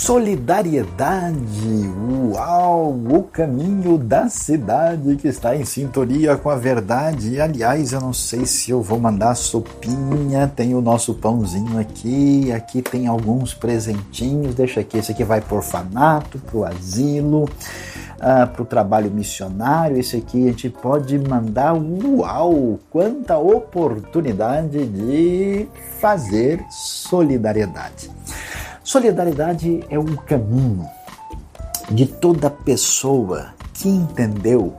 Solidariedade, uau, o caminho da cidade que está em sintonia com a verdade. Aliás, eu não sei se eu vou mandar sopinha, tem o nosso pãozinho aqui, aqui tem alguns presentinhos, deixa aqui, esse aqui vai por orfanato, para o asilo, para o trabalho missionário, esse aqui a gente pode mandar, uau, quanta oportunidade de fazer solidariedade. Solidariedade é um caminho de toda pessoa que entendeu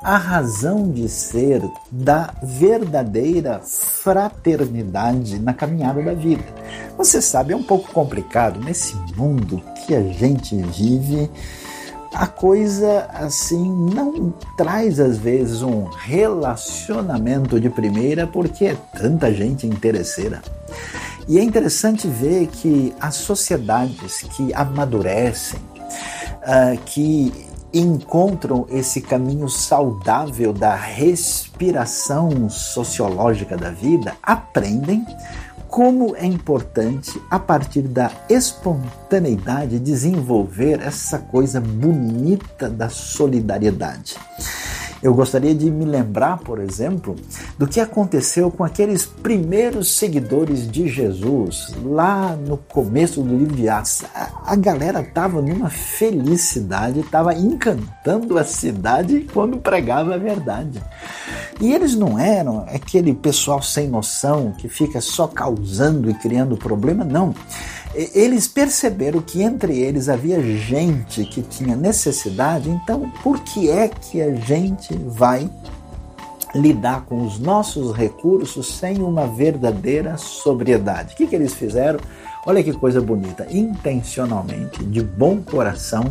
a razão de ser da verdadeira fraternidade na caminhada da vida. Você sabe, é um pouco complicado nesse mundo que a gente vive. A coisa assim não traz às vezes um relacionamento de primeira porque é tanta gente interesseira. E é interessante ver que as sociedades que amadurecem, uh, que encontram esse caminho saudável da respiração sociológica da vida, aprendem como é importante, a partir da espontaneidade, desenvolver essa coisa bonita da solidariedade. Eu gostaria de me lembrar, por exemplo, do que aconteceu com aqueles primeiros seguidores de Jesus lá no começo do livro de Atos. A, galera estava numa felicidade, estava encantando a cidade quando pregava a verdade. E eles não eram aquele pessoal sem noção que fica só causando e criando problema, não eles perceberam que entre eles havia gente que tinha necessidade, então por que é que a gente vai lidar com os nossos recursos sem uma verdadeira sobriedade? O que, que eles fizeram? Olha que coisa bonita, intencionalmente, de bom coração,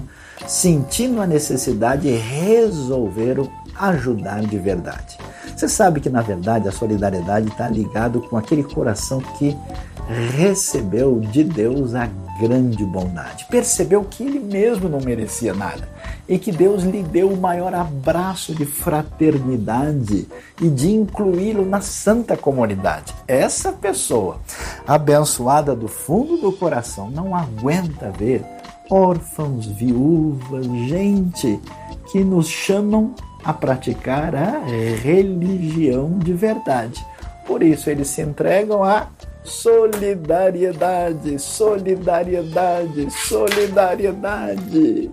sentindo a necessidade, resolveram ajudar de verdade. Você sabe que na verdade a solidariedade está ligado com aquele coração que recebeu de Deus a grande bondade. Percebeu que ele mesmo não merecia nada e que Deus lhe deu o maior abraço de fraternidade e de incluí-lo na santa comunidade. Essa pessoa, abençoada do fundo do coração, não aguenta ver órfãos, viúvas, gente que nos chamam a praticar a religião de verdade. Por isso eles se entregam a Solidariedade, solidariedade, solidariedade.